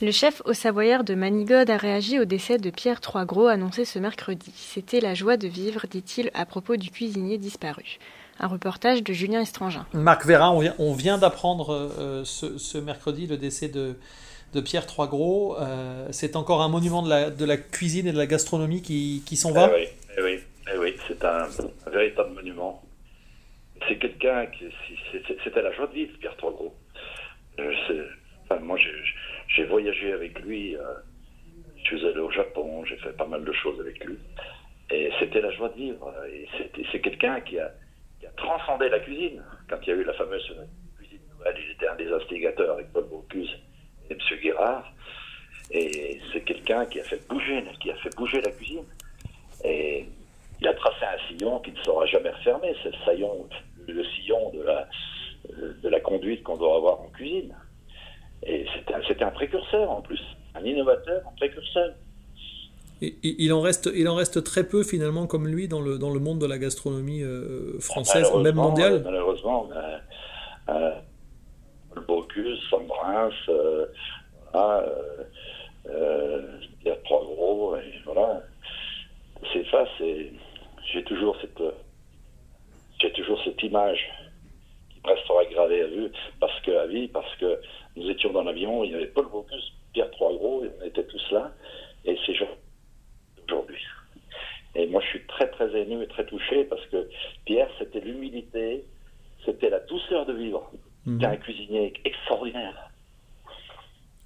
Le chef au Savoyard de Manigode a réagi au décès de Pierre Troisgros annoncé ce mercredi. C'était la joie de vivre, dit-il, à propos du cuisinier disparu. Un reportage de Julien Estrangin. Marc Vérin, on vient, d'apprendre euh, ce, mercredi le décès de, Pierre Troisgros. Euh, c'est encore un monument de la, cuisine et de la gastronomie qui, s'en va eh oui, eh oui, eh oui c'est un, véritable monument. C'est quelqu'un qui. C'était la joie de vivre, Pierre Troisgros. Euh, enfin, moi, j'ai voyagé avec lui. je suis allé au Japon, j'ai fait pas mal de choses avec lui. Et c'était la joie de vivre. Et c'est quelqu'un qui a transcendé la cuisine. Quand il y a eu la fameuse cuisine nouvelle, il était un des instigateurs avec Paul Bocuse et M. Guérard. Et c'est quelqu'un qui a fait bouger, qui a fait bouger la cuisine. Et il a tracé un sillon qui ne sera jamais refermé. C'est le sillon, le sillon de la, la conduite qu'on doit avoir en cuisine. Et c'était un, précurseur en plus, un innovateur, un précurseur il en, reste, il en reste très peu finalement comme lui dans le, dans le monde de la gastronomie euh, française, même mondiale. Malheureusement, euh, euh, le Bocuse, Sambrins, euh, voilà, euh, il y a trois gros, et voilà. C'est ça, c'est. J'ai toujours cette. J'ai toujours cette image gravée à vue, parce que, à vie, parce que nous étions dans l'avion, il y avait Paul Bocuse, Pierre Trois-Gros, on était tous là, et ces gens aujourd'hui. Et moi, je suis très, très ému et très touché parce que Pierre, c'était l'humilité, c'était la douceur de vivre. C'était un cuisinier extraordinaire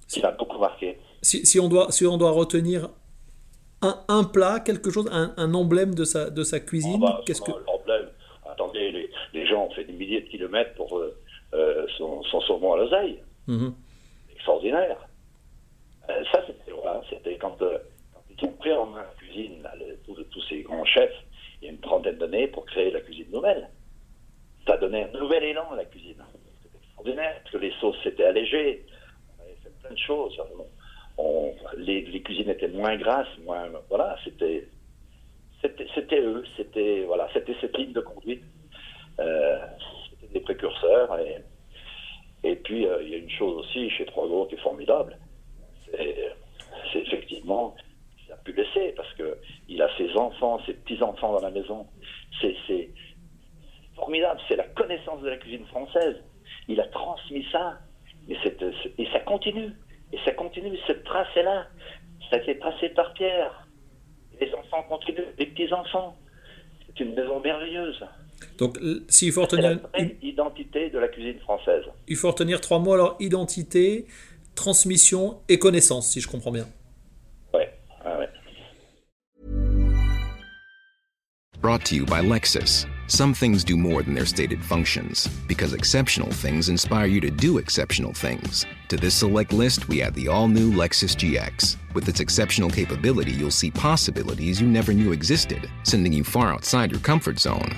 qui m'a beaucoup marqué. Si, on doit, si on doit retenir un, un plat, quelque chose, un, un, emblème de sa, de sa cuisine, ah bah, qu'est-ce que... Les, gens ont fait des milliers de kilomètres pour euh, euh son, son, saumon à l'oseille. Mhm. Extraordinaire. Euh, ça, c'était voilà, quand... Euh, ils ont pris en main la cuisine, tous, ces grands chefs, il y a une trentaine d'années, pour créer la cuisine nouvelle. Ça donnait un nouvel élan à la cuisine. C'était extraordinaire, parce que les sauces s'étaient allégées, on avait fait plein de choses. les, cuisines étaient moins grasses, moins. Voilà, c'était. C'était eux, c'était voilà, c'était cette ligne de conduite. Euh, c'était des précurseurs. Et, et puis, euh, il y a une chose aussi chez Trois Gros qui est formidable. C'est effectivement pu laisser parce que il a ses enfants, ses petits-enfants dans la maison. C'est formidable, c'est la connaissance de la cuisine française. Il a transmis ça, et, et ça continue. Et ça continue, cette trace est là. Ça a été tracé par Pierre. Les enfants continuent, les petits-enfants. C'est une maison merveilleuse. Donc, s'il faut retenir. une identité de la cuisine française. Il faut retenir trois mots alors identité, transmission et connaissance, si je comprends bien. Brought to you by Lexus. Some things do more than their stated functions, because exceptional things inspire you to do exceptional things. To this select list, we add the all new Lexus GX. With its exceptional capability, you'll see possibilities you never knew existed, sending you far outside your comfort zone.